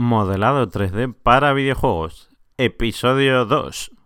Modelado 3D para videojuegos, episodio 2.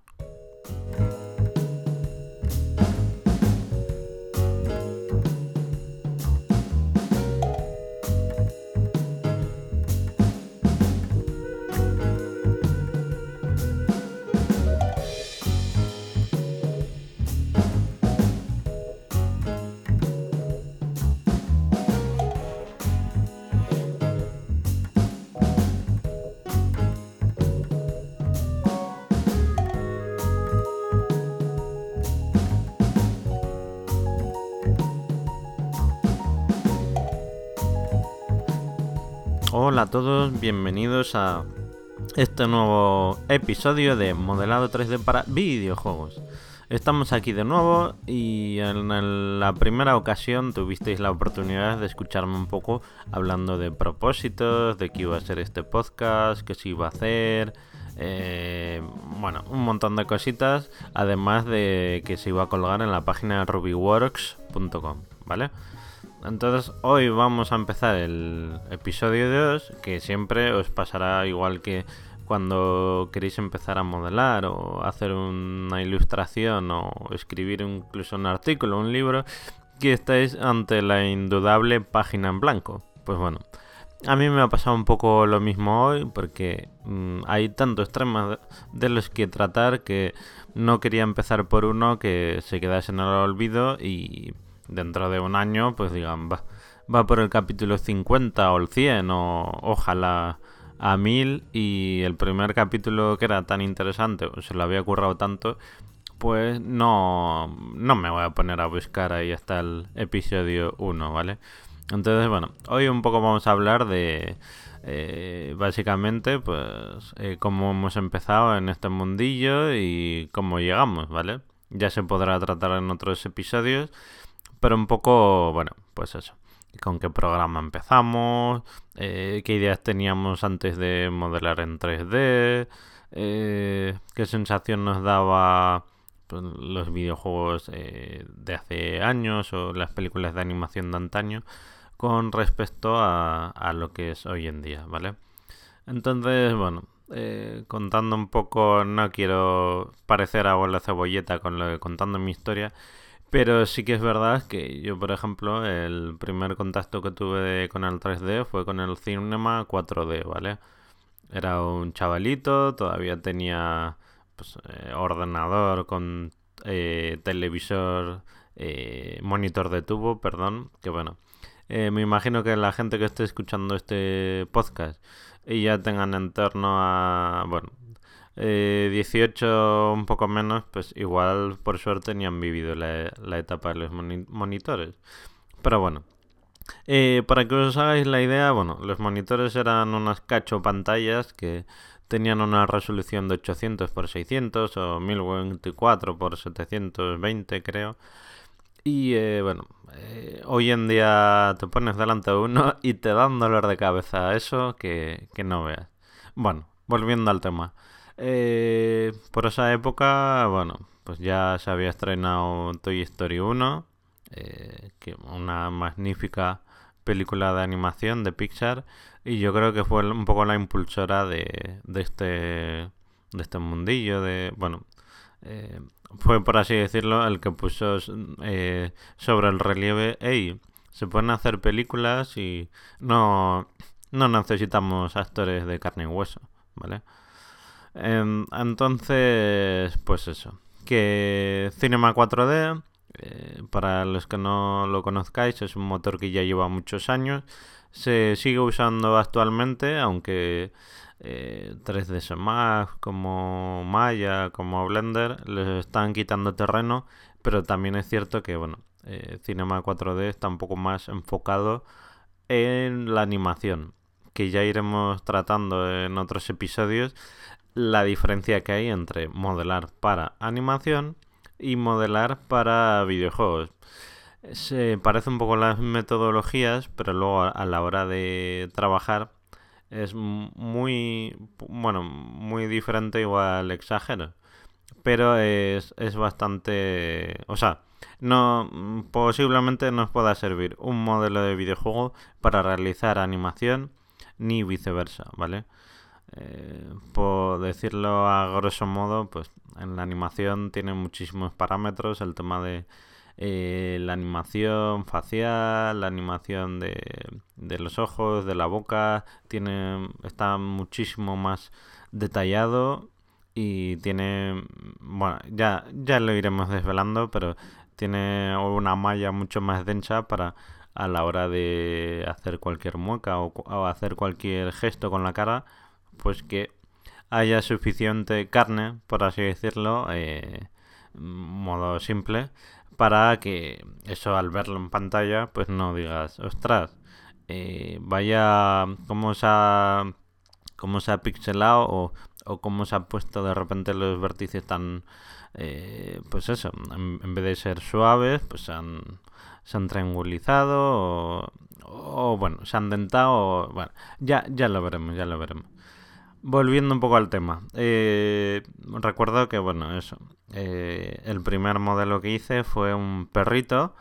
Bienvenidos a este nuevo episodio de Modelado 3D para videojuegos. Estamos aquí de nuevo y en la primera ocasión tuvisteis la oportunidad de escucharme un poco hablando de propósitos, de qué iba a ser este podcast, qué se iba a hacer, eh, bueno, un montón de cositas, además de que se iba a colgar en la página rubyworks.com, ¿vale? Entonces hoy vamos a empezar el episodio 2, que siempre os pasará igual que cuando queréis empezar a modelar o hacer una ilustración o escribir incluso un artículo, un libro, que estáis ante la indudable página en blanco. Pues bueno, a mí me ha pasado un poco lo mismo hoy porque mm, hay tantos temas de los que tratar que no quería empezar por uno que se quedase en el olvido y dentro de un año, pues digan, va, va por el capítulo 50 o el 100 o ojalá a 1000 y el primer capítulo que era tan interesante, se lo había currado tanto, pues no, no me voy a poner a buscar ahí hasta el episodio 1, ¿vale? Entonces, bueno, hoy un poco vamos a hablar de... Eh, básicamente, pues, eh, cómo hemos empezado en este mundillo y cómo llegamos, ¿vale? Ya se podrá tratar en otros episodios, pero un poco, bueno, pues eso. Con qué programa empezamos, eh, qué ideas teníamos antes de modelar en 3D, eh, qué sensación nos daba pues, los videojuegos eh, de hace años o las películas de animación de antaño con respecto a, a lo que es hoy en día, ¿vale? Entonces, bueno, contando un poco, no quiero parecer a la cebolleta con lo de contando mi historia, pero sí que es verdad que yo, por ejemplo, el primer contacto que tuve con el 3D fue con el Cinema 4D, ¿vale? Era un chavalito, todavía tenía pues, eh, ordenador con eh, televisor, eh, monitor de tubo, perdón, que bueno. me imagino que la gente que esté escuchando este podcast y ya tengan en torno a, bueno, 18 eh, un poco menos, pues igual por suerte ni han vivido la, etapa de los monitores. Pero bueno, eh, para que os hagáis la idea, bueno, los monitores eran unas cacho pantallas que tenían una resolución de 800 x 600 o 1024 x 720 creo. Y eh, bueno, hoy en día te pones delante de uno y te dan dolor de cabeza eso que, que no veas. Bueno, volviendo al tema. Eh, por esa época, bueno, pues ya se había estrenado Toy Story 1, eh, que una magnífica película de animación de Pixar, y yo creo que fue un poco la impulsora de, este de este mundillo, de bueno, eh, fue por así decirlo el que puso eh, sobre el relieve, hey, se pueden hacer películas y no no necesitamos actores de carne y hueso, ¿vale? Em, entonces, pues eso. Que Cinema 4D, eh, para los que no lo conozcáis, es un motor que ya lleva muchos años. Se sigue usando actualmente, aunque 3ds eh, Max, como Maya, como Blender, les están quitando terreno. Pero también es cierto que, bueno, eh, Cinema 4D está un poco más enfocado en la animación, que ya iremos tratando en otros episodios la diferencia que hay entre modelar para animación y modelar para videojuegos. Se parece un poco las metodologías, pero luego a la hora de trabajar es muy, bueno, muy diferente, igual exagero. Pero es, es bastante, o sea, no posiblemente nos pueda servir un modelo de videojuego para realizar animación ni viceversa, ¿vale? Por decirlo a grosso modo, pues en la animación tiene muchísimos parámetros, el tema de eh, la animación facial, la animación de, de, los ojos, de la boca, tiene está muchísimo más detallado y tiene, bueno, ya, ya lo iremos desvelando, pero tiene una malla mucho más densa para a la hora de hacer cualquier mueca o, hacer cualquier gesto con la cara, pues que haya suficiente carne, por así decirlo, eh, modo simple, para que eso al verlo en pantalla pues no digas, ostras, eh, vaya cómo se ha, cómo se ha pixelado o, o cómo se ha puesto de repente los vértices tan, eh, pues eso, en, vez de ser suaves, pues se han, se han triangulizado o, o, bueno, se han dentado, bueno, ya, ya lo veremos, ya lo veremos. Volviendo un poco al tema, eh, recuerdo que, bueno, eso, eh, el primer modelo que hice fue un perrito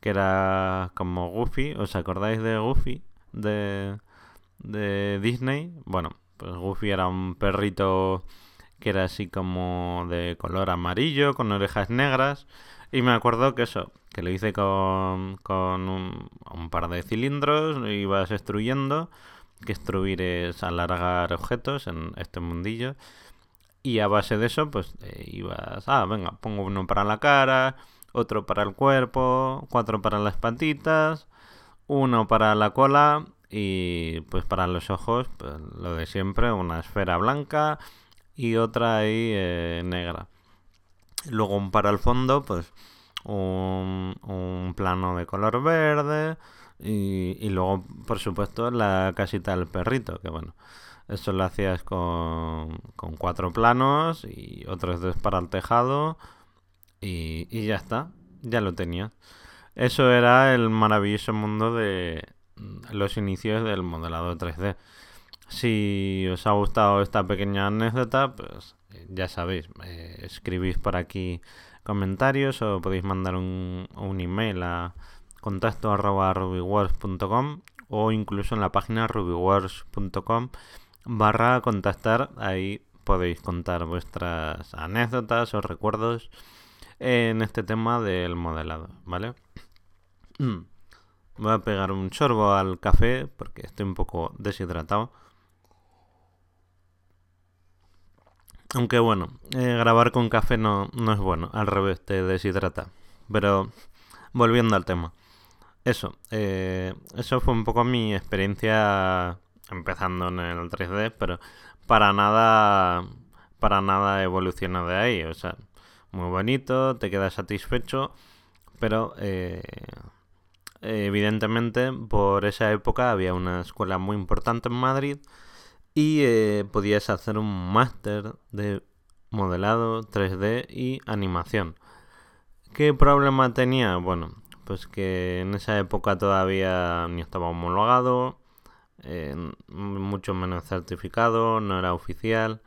que era como Goofy, ¿os acordáis de Goofy de, de Disney? Bueno, pues Goofy era un perrito que era así como de color amarillo, con orejas negras, y me acuerdo que eso, que lo hice con, con un, par de cilindros, ibas extruyendo que es alargar objetos en este mundillo. Y a base de eso, pues eh, ibas, ah, venga, pongo uno para la cara, otro para el cuerpo, cuatro para las patitas, uno para la cola y pues para los ojos, pues lo de siempre, una esfera blanca y otra ahí eh, negra. Luego para el fondo, pues un, un plano de color verde, y, luego, por supuesto, la casita del perrito, que bueno, eso lo hacías con, con cuatro planos y otros dos para el tejado y, y ya está, ya lo tenías. Eso era el maravilloso mundo de los inicios del modelado 3D. Si os ha gustado esta pequeña anécdota, pues ya sabéis, eh, escribís por aquí comentarios o podéis mandar un, un email a contacto arroba rubywars.com o incluso en la página rubywars.com barra contactar. Ahí podéis contar vuestras anécdotas o recuerdos en este tema del modelado, ¿vale? Voy a pegar un sorbo al café porque estoy un poco deshidratado. Aunque bueno, eh, grabar con café no, no es bueno, al revés, te deshidrata. Pero volviendo al tema. Eso, eh, eso fue un poco mi experiencia empezando en el 3D, pero para nada, para nada evoluciona de ahí. O sea, muy bonito, te quedas satisfecho, pero eh, evidentemente por esa época había una escuela muy importante en Madrid y eh, podías hacer un máster de modelado 3D y animación. ¿Qué problema tenía? Bueno, pues que en esa época todavía ni estaba homologado, mucho menos certificado, no era oficial.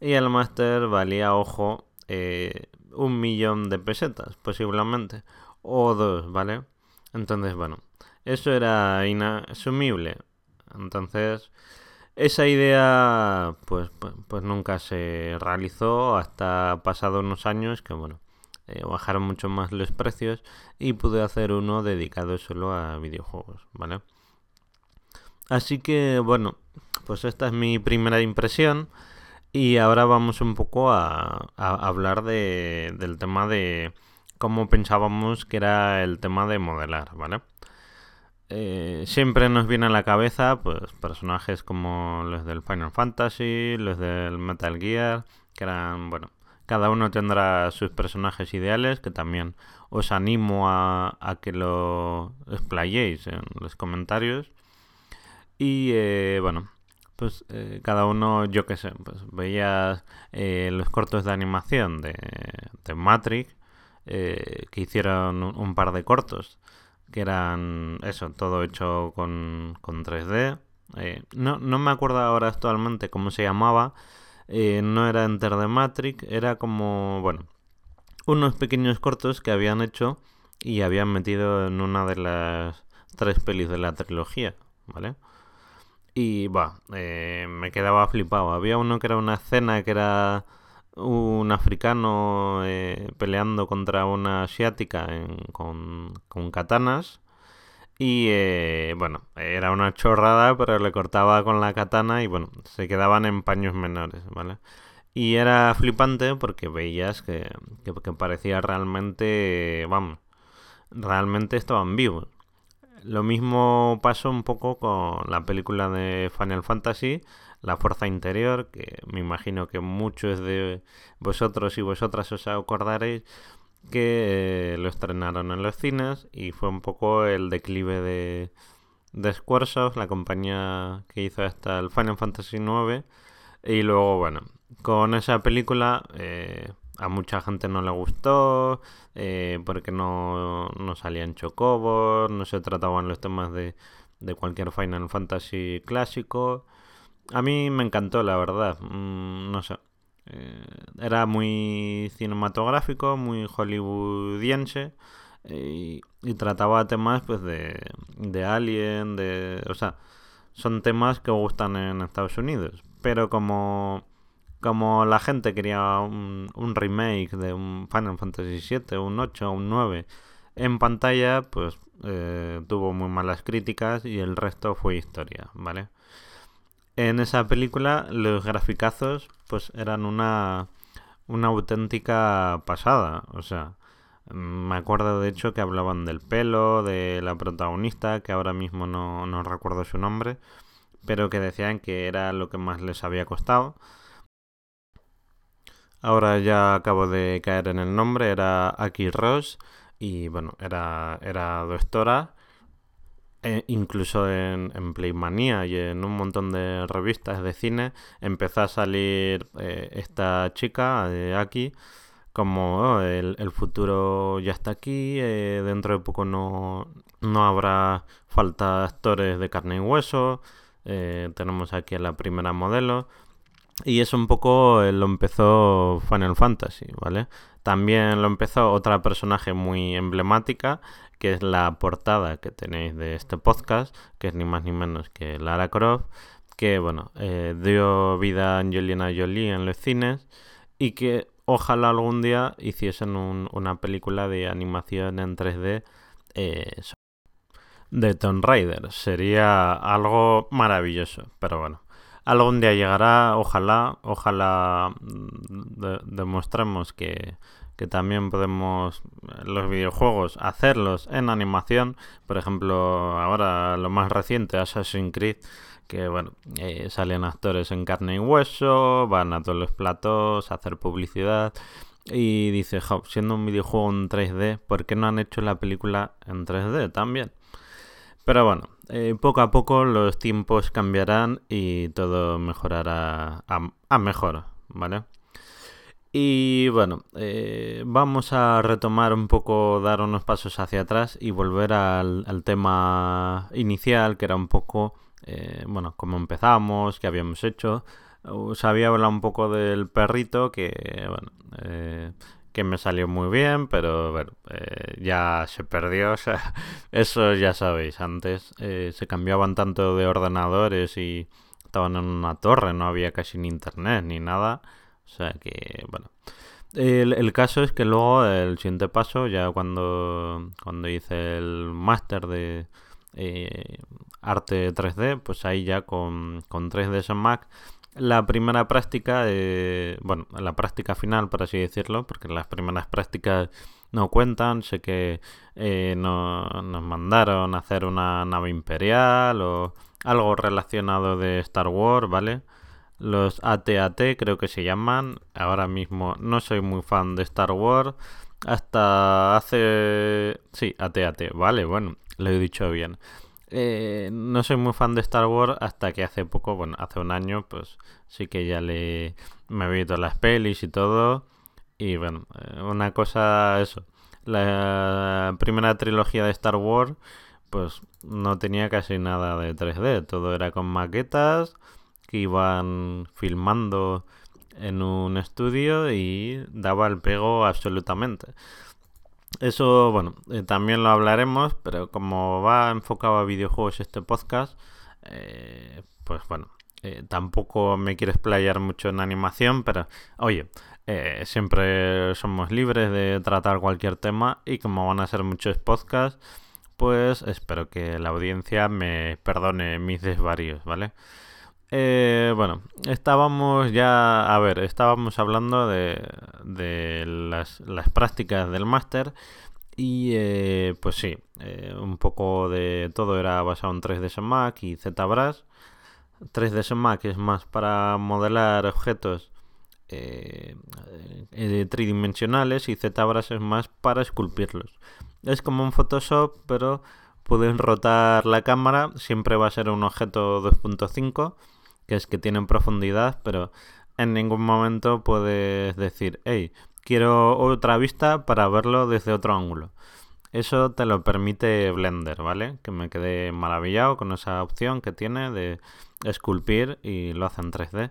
Y el máster valía, ojo, eh, un millón de pesetas, posiblemente. O dos, ¿vale? Entonces, bueno, eso era inasumible. Entonces, esa idea, pues, pues, pues nunca se realizó hasta pasado unos años que, bueno, eh, bajaron mucho más los precios y pude hacer uno dedicado solo a videojuegos, ¿vale? Así que bueno, pues esta es mi primera impresión y ahora vamos un poco a, hablar de, del tema de cómo pensábamos que era el tema de modelar, ¿vale? Eh, siempre nos viene a la cabeza pues personajes como los del Final Fantasy, los del Metal Gear, que eran, bueno, cada uno tendrá sus personajes ideales, que también os animo a, que lo explayéis en los comentarios. Y eh, bueno, pues eh, cada uno, yo qué sé, pues veías eh, los cortos de animación de, de Matrix, que hicieron un, par de cortos, que eran eso, todo hecho con, con 3D. no, no me acuerdo ahora actualmente cómo se llamaba, eh, no era Enter the Matrix, era como, bueno, unos pequeños cortos que habían hecho y habían metido en una de las tres pelis de la trilogía, ¿vale? Y, va, eh, me quedaba flipado. Había uno que era una escena que era un africano eh, peleando contra una asiática con, con, katanas. Y eh, bueno, era una chorrada, pero le cortaba con la katana y bueno, se quedaban en paños menores, ¿vale? Y era flipante porque veías que, que, que parecía realmente, vamos, realmente estaban vivos. Lo mismo pasó un poco con la película de Final Fantasy, La Fuerza Interior, que me imagino que muchos de vosotros y vosotras os acordaréis que eh, lo estrenaron en los cines y fue un poco el declive de, de la compañía que hizo hasta el Final Fantasy IX. Y luego, bueno, con esa película eh, a mucha gente no le gustó eh, porque no, no salían chocobos, no se trataban los temas de, de cualquier Final Fantasy clásico. A mí me encantó, la verdad. Mm, no sé. Eh, era muy cinematográfico, muy hollywoodiense. Eh, y, trataba temas pues de, de Alien, de... O sea, son temas que gustan en Estados Unidos. Pero como como la gente quería un, remake de un Final Fantasy VII, un 8, un 9 en pantalla, pues eh, tuvo muy malas críticas y el resto fue historia, ¿vale? En esa película los graficazos pues eran una, una auténtica pasada, o sea, me acuerdo de hecho que hablaban del pelo, de la protagonista, que ahora mismo no, no recuerdo su nombre, pero que decían que era lo que más les había costado Ahora ya acabo de caer en el nombre, era Aki Ross y bueno, era, era doctora. E incluso en, en Playmania y en un montón de revistas de cine empezó a salir eh, esta chica, de Aki, como oh, el, futuro ya está aquí, eh, dentro de poco no, no habrá falta actores de carne y hueso, eh, tenemos aquí a la primera modelo. Y eso un poco eh, lo empezó Final Fantasy, ¿vale? También lo empezó otra personaje muy emblemática, que es la portada que tenéis de este podcast, que es ni más ni menos que Lara Croft, que, bueno, eh, dio vida a Angelina Jolie en los cines y que ojalá algún día hiciesen una película de animación en 3D eh, de Tomb Raider. Sería algo maravilloso, pero bueno algún día llegará, ojalá, ojalá mm, demostremos que, que también podemos eh, los videojuegos hacerlos en animación. Por ejemplo, ahora lo más reciente, Assassin's Creed, que bueno, eh, salen actores en carne y hueso, van a todos los platos a hacer publicidad. Y dice, siendo un videojuego en 3D, ¿por qué no han hecho la película en 3D también? Pero bueno, eh, poco a poco los tiempos cambiarán y todo mejorará a, mejor, ¿vale? Y bueno, eh, vamos a retomar un poco, dar unos pasos hacia atrás y volver al, tema inicial, que era un poco, eh, bueno, cómo empezamos, qué habíamos hecho. Os había hablado un poco del perrito, que, bueno, que me salió muy bien, pero eh, ya se perdió. O sea, eso ya sabéis, antes eh, se cambiaban tanto de ordenadores y estaban en una torre, no había casi ni internet ni nada. O sea que, bueno. El, caso es que luego el siguiente paso, ya cuando, cuando hice el máster de eh, arte 3D, pues ahí ya con, con 3ds en Mac la primera práctica, bueno, la práctica final, por así decirlo, porque las primeras prácticas no cuentan. Sé que eh, no, nos mandaron a hacer una nave imperial o algo relacionado de Star Wars, ¿vale? Los ATAT creo que se llaman. Ahora mismo no soy muy fan de Star Wars. Hasta hace... Sí, ATAT, vale, bueno, lo he dicho bien. Eh, no soy muy fan de Star Wars hasta que hace poco, bueno, hace un año, pues sí que ya le me he visto las pelis y todo. Y bueno, eh, una cosa, eso. La primera trilogía de Star Wars, pues no tenía casi nada de 3D. Todo era con maquetas que iban filmando en un estudio y daba el pego absolutamente. Eso, bueno, eh, también lo hablaremos, pero como va enfocado a videojuegos este podcast, eh, pues bueno, tampoco me quiero explayar mucho en animación, pero oye, siempre somos libres de tratar cualquier tema y como van a ser muchos podcasts, pues espero que la audiencia me perdone mis desvarios, ¿vale? Eh, bueno, estábamos ya, a ver, estábamos hablando de, de las, prácticas del máster y eh, pues sí, eh, un poco de todo era basado en 3ds Max y ZBrush. 3ds Max es más para modelar objetos tridimensionales y ZBrush es más para esculpirlos. Es como un Photoshop, pero puedes rotar la cámara, siempre va a ser un objeto 2.5 que es que tienen profundidad, pero en ningún momento puedes decir, hey, quiero otra vista para verlo desde otro ángulo. Eso te lo permite Blender, ¿vale? Que me quedé maravillado con esa opción que tiene de esculpir y lo hace en 3D.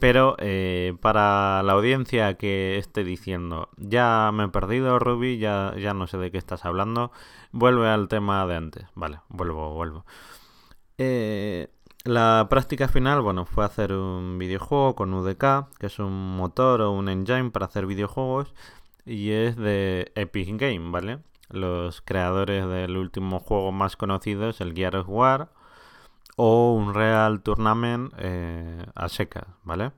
Pero eh, para la audiencia que esté diciendo, ya me he perdido Ruby, ya, ya no sé de qué estás hablando, vuelve al tema de antes. Vale, vuelvo, vuelvo. Eh, la práctica final, bueno, fue hacer un videojuego con UDK, que es un motor o un engine para hacer videojuegos, y es de Epic Game, ¿vale? Los creadores del último juego más conocido es el Gear of War o un Real Tournament eh, a ¿vale?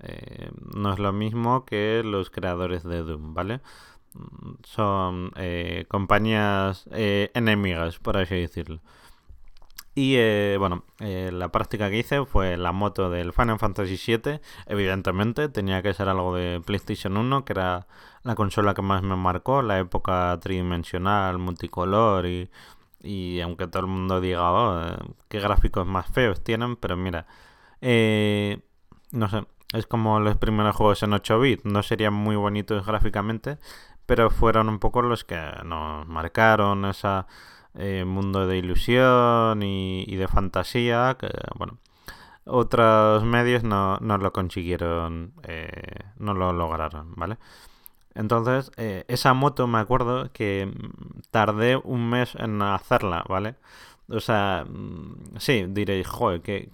Eh, no es lo mismo que los creadores de Doom, ¿vale? Son eh, compañías enemigas, por así decirlo. Y eh, bueno, eh, la práctica que hice fue la moto del Final Fantasy VII. Evidentemente, tenía que ser algo de PlayStation 1, que era la consola que más me marcó, la época tridimensional, multicolor y, y aunque todo el mundo diga, oh, eh, qué gráficos más feos tienen, pero mira, no sé, es como los primeros juegos en 8 bits, no serían muy bonitos gráficamente, pero fueron un poco los que nos marcaron esa eh, mundo de ilusión y, de fantasía, que bueno, otros medios no, no lo consiguieron, eh, no lo lograron, ¿vale? Entonces, eh, esa moto me acuerdo que tardé un mes en hacerla, ¿vale? O sea, mm, sí, diréis, joder, qué,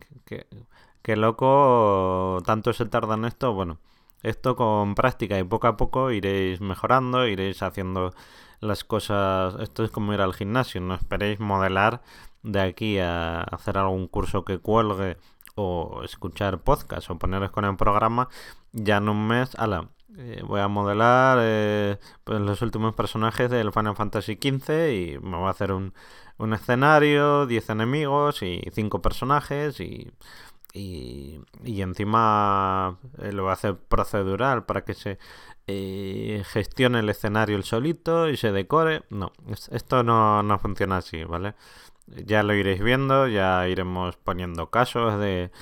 qué loco, tanto se tarda en esto. Bueno, esto con práctica y poco a poco iréis mejorando, iréis haciendo las cosas. Esto es como ir al gimnasio, no esperéis modelar de aquí a hacer algún curso que cuelgue o escuchar podcast o poneros con el programa. Ya en un mes, ala, eh, voy a modelar eh, pues los últimos personajes del Final Fantasy XV y me voy a hacer un, un escenario, 10 enemigos y 5 personajes y y, y encima eh, lo va a hacer procedural para que se eh, gestione el escenario el solito y se decore. No, esto no, no funciona así, ¿vale? Ya lo iréis viendo, ya iremos poniendo casos de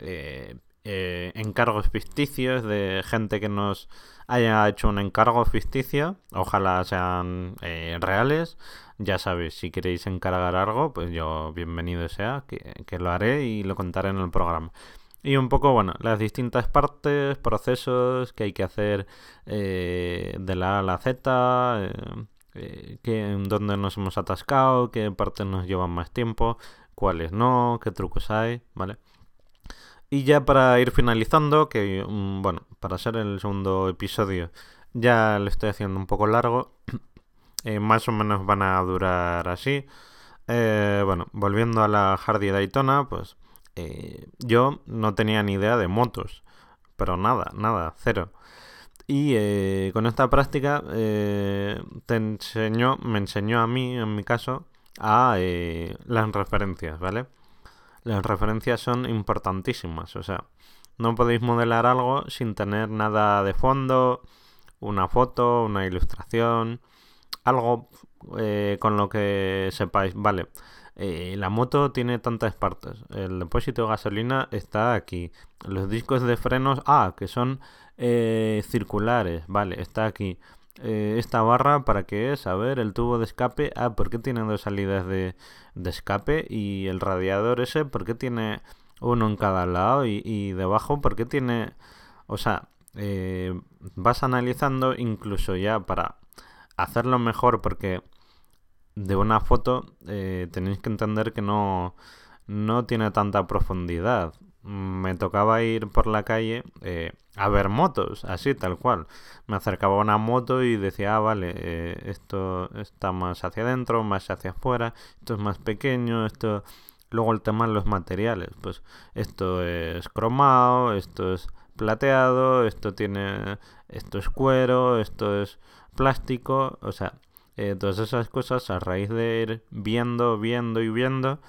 eh, encargos ficticios de gente que nos haya hecho un encargo ficticio. Ojalá sean reales ya sabéis, si queréis encargar algo, pues yo bienvenido sea, que, lo haré y lo contaré en el programa. Y un poco, bueno, las distintas partes, procesos que hay que hacer eh, de la A a la Z, eh, eh, que, dónde nos hemos atascado, qué partes nos llevan más tiempo, cuáles no, qué trucos hay, ¿vale? Y ya para ir finalizando, que mm, bueno, para ser el segundo episodio ya lo estoy haciendo un poco largo. Más o menos van a durar así. Bueno, volviendo a la Hardy Daytona, pues eh, yo no tenía ni idea de motos, pero nada, nada, cero. Y con esta práctica te enseñó, me enseñó a mí, en mi caso, a las referencias, ¿vale? Las referencias son importantísimas, o sea, no podéis modelar algo sin tener nada de fondo, una foto, una ilustración, algo eh, con lo que sepáis. Vale, eh, la moto tiene tantas partes. El depósito de gasolina está aquí. Los discos de frenos, ah, que son eh, circulares. Vale, está aquí. esta barra, ¿para qué es? A ver, el tubo de escape. Ah, ¿por qué tiene dos salidas de, escape? Y el radiador ese, ¿por qué tiene uno en cada lado? Y, y debajo, ¿por qué tiene... O sea, vas analizando incluso ya para hacerlo mejor porque de una foto eh, tenéis que entender que no, no tiene tanta profundidad. Me tocaba ir por la calle eh, a ver motos, así tal cual. Me acercaba a una moto y decía, ah, vale, eh, esto está más hacia adentro, más hacia afuera, esto es más pequeño, esto... Luego el tema de los materiales, pues esto es cromado, esto es plateado, esto tiene, esto es cuero, esto es plástico, o sea, eh, todas esas cosas a raíz de ir viendo, viendo y viendo,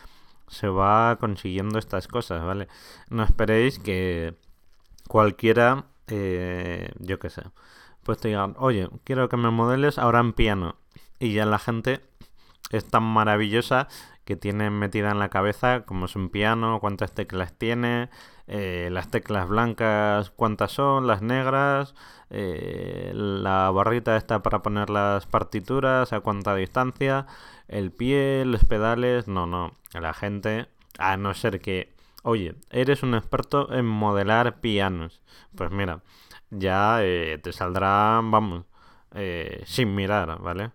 se va consiguiendo estas cosas, ¿vale? No esperéis que cualquiera, eh, yo qué sé, pues te digan, oye, quiero que me modeles ahora en piano. Y ya la gente es tan maravillosa que tiene metida en la cabeza como es un piano, cuántas teclas tiene, eh, las teclas blancas, cuántas son, las negras, eh, la barrita está para poner las partituras, a cuánta distancia, el pie, los pedales, no, no, la gente, a no ser que, oye, eres un experto en modelar pianos, pues mira, ya eh, te saldrán, vamos, sin mirar, ¿vale?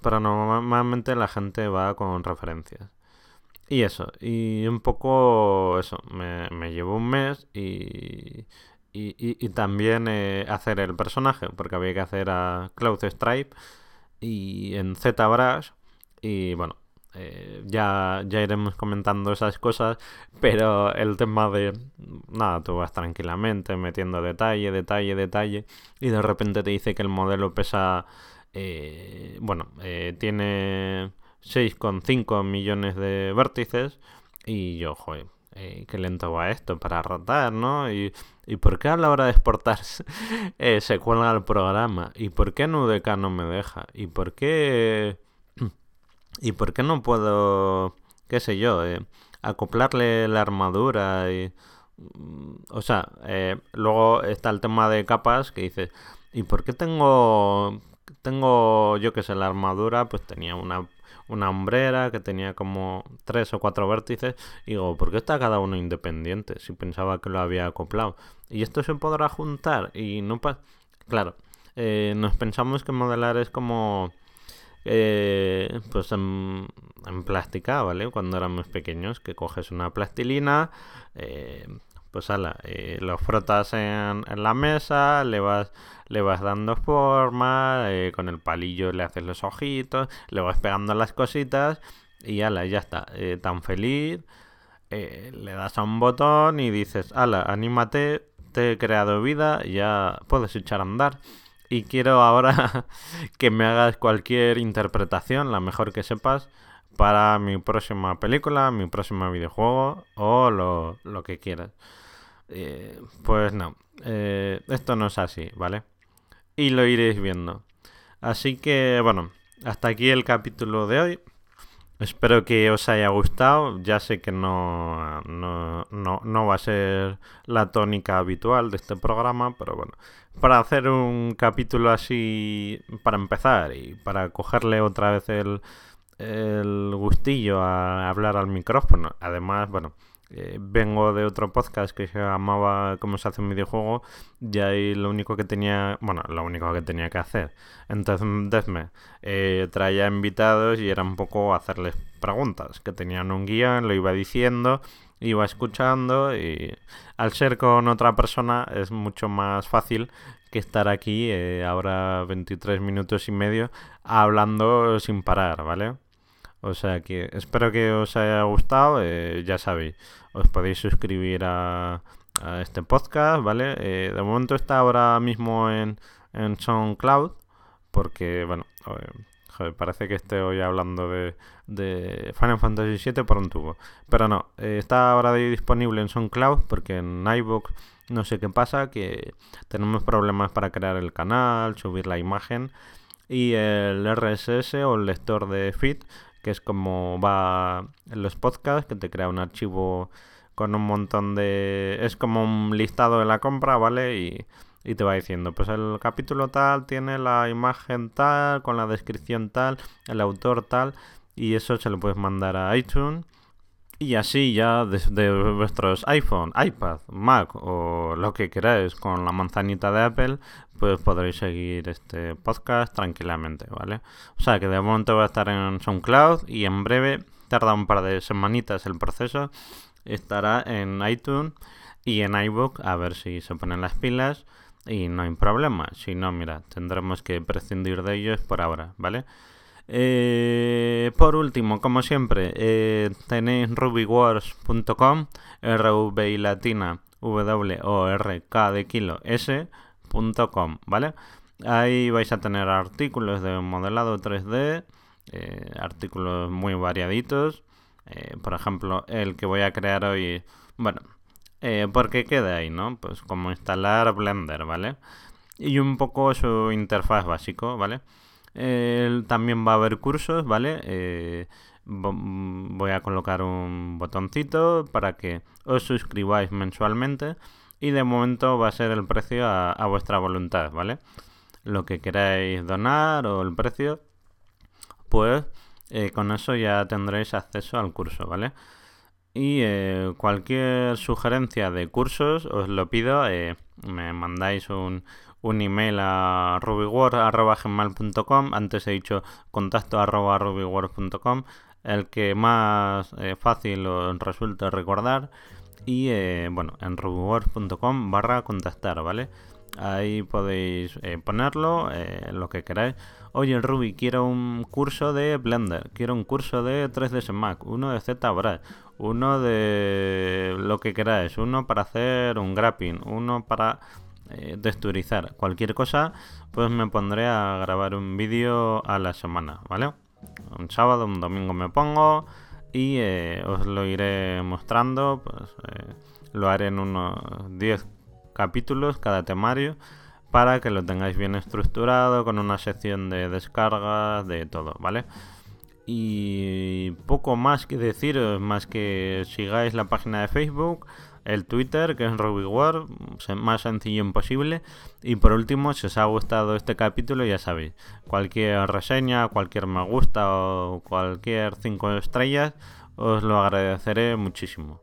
pero normalmente la gente va con referencias. Y eso, y un poco eso, me, me llevó un mes y, y, también eh, hacer el personaje, porque había que hacer a Cloud Stripe y en ZBrush y bueno, eh, ya, ya iremos comentando esas cosas, pero el tema de, nada, tú vas tranquilamente metiendo detalle, detalle, detalle, y de repente te dice que el modelo pesa eh, bueno, eh, tiene 6,5 millones de vértices y yo, joder, eh, qué lento va esto para rotar, ¿no? Y, y por qué a la hora de exportar eh, se cuelga el programa? ¿Y por qué NUDK no me deja? ¿Y por qué... ¿Y por qué no puedo, qué sé yo, acoplarle la armadura y... Mm, o sea, luego está el tema de capas que dices, ¿y por qué tengo tengo, yo que sé, la armadura, pues tenía una, una hombrera que tenía como tres o cuatro vértices. Y digo, ¿por qué está cada uno independiente? Si pensaba que lo había acoplado. Y esto se podrá juntar y no pasa... Claro, eh, nos pensamos que modelar es como... Eh, pues en, en, plástica, ¿vale? Cuando éramos pequeños, que coges una plastilina, eh, pues ala, eh, lo frotas en, la mesa, le vas, le vas dando forma, eh, con el palillo le haces los ojitos, le vas pegando las cositas y ala, ya está, eh, tan feliz, le das a un botón y dices, ala, anímate, te he creado vida, ya puedes echar a andar. Y quiero ahora que me hagas cualquier interpretación, la mejor que sepas, para mi próxima película, mi próximo videojuego o lo, lo que quieras. Eh, pues no, eh, esto no es así, ¿vale? Y lo iréis viendo. Así que, bueno, hasta aquí el capítulo de hoy. Espero que os haya gustado. Ya sé que no, no, no, no, va a ser la tónica habitual de este programa, pero bueno, para hacer un capítulo así, para empezar y para cogerle otra vez el, el gustillo a hablar al micrófono. Además, bueno, eh, vengo de otro podcast que se llamaba Cómo se hace un videojuego y ahí lo único que tenía, bueno, lo único que tenía que hacer. Entonces me eh, traía invitados y era un poco hacerles preguntas, que tenían un guion, lo iba diciendo, iba escuchando y al ser con otra persona es mucho más fácil que estar aquí eh, ahora 23 minutos y medio hablando sin parar, ¿vale? O sea que espero que os haya gustado. Eh, ya sabéis, os podéis suscribir a, este podcast, ¿vale? Eh, de momento está ahora mismo en, en SoundCloud. Porque, bueno, parece que estoy hablando de, de Final Fantasy VII por un tubo. Pero no, eh, está ahora disponible en SoundCloud porque en iVoox no sé qué pasa, que tenemos problemas para crear el canal, subir la imagen y el RSS o el lector de feed que es como va en los podcasts, que te crea un archivo con un montón de... Es como un listado de la compra, ¿vale? Y, y te va diciendo, pues el capítulo tal tiene la imagen tal, con la descripción tal, el autor tal, y eso se lo puedes mandar a iTunes y así ya desde vuestros iPhone, iPad, Mac o lo que queráis con la manzanita de Apple, pues podréis seguir este podcast tranquilamente, ¿vale? O sea que de momento va a estar en SoundCloud y en breve tarda un par de semanitas el proceso, estará en iTunes y en iBook a ver si se ponen las pilas y no hay problema. Si no, mira, tendremos que prescindir de ellos por ahora, ¿vale? Eh, por último, como siempre, eh, tenéis rubywars.com, r v latina w o r k de kilo s.com, ¿vale? Ahí vais a tener artículos de modelado 3D, eh, artículos muy variaditos. por ejemplo, el que voy a crear hoy, bueno, eh, porque queda ahí, ¿no? Pues como instalar Blender, ¿vale? Y un poco su interfaz básico, ¿vale? También va a haber cursos, ¿vale? Eh, voy a colocar un botoncito para que os suscribáis mensualmente y de momento va a ser el precio a, vuestra voluntad, ¿vale? Lo que queráis donar o el precio, pues eh, con eso ya tendréis acceso al curso, ¿vale? Y eh, cualquier sugerencia de cursos, os lo pido, me mandáis un, un email a rubyword.gmail.com Antes he dicho contacto arroba el que más eh, fácil os resulte recordar. Y bueno, en rubyword.com barra contactar, ¿vale? Ahí podéis ponerlo, lo que queráis. Oye, Ruby, quiero un curso de Blender, quiero un curso de 3ds Max, uno de ZBrush, uno de lo que queráis, uno para hacer un grapping, uno para eh, texturizar, cualquier cosa, pues me pondré a grabar un vídeo a la semana, ¿vale? Un sábado, un domingo me pongo y eh, os lo iré mostrando, pues eh, lo haré en unos 10 capítulos cada temario para que lo tengáis bien estructurado con una sección de descargas, de todo, ¿vale? Y poco más que deciros, más que sigáis la página de Facebook, el Twitter, que es RubyWar, más sencillo imposible. Y por último, si os ha gustado este capítulo, ya sabéis, cualquier reseña, cualquier me gusta o cualquier 5 estrellas, os lo agradeceré muchísimo.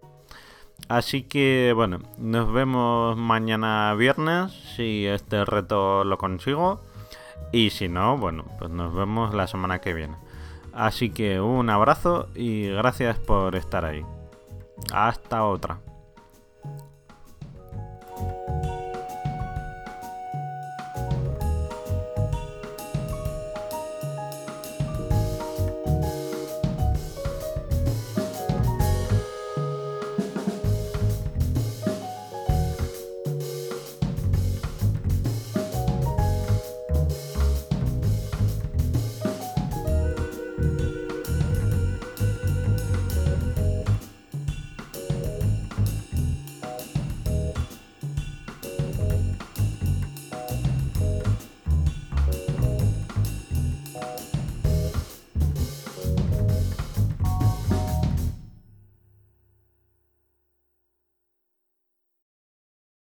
Así que bueno, nos vemos mañana viernes si este reto lo consigo. Y si no, bueno, pues nos vemos la semana que viene. Así que un abrazo y gracias por estar ahí. Hasta otra.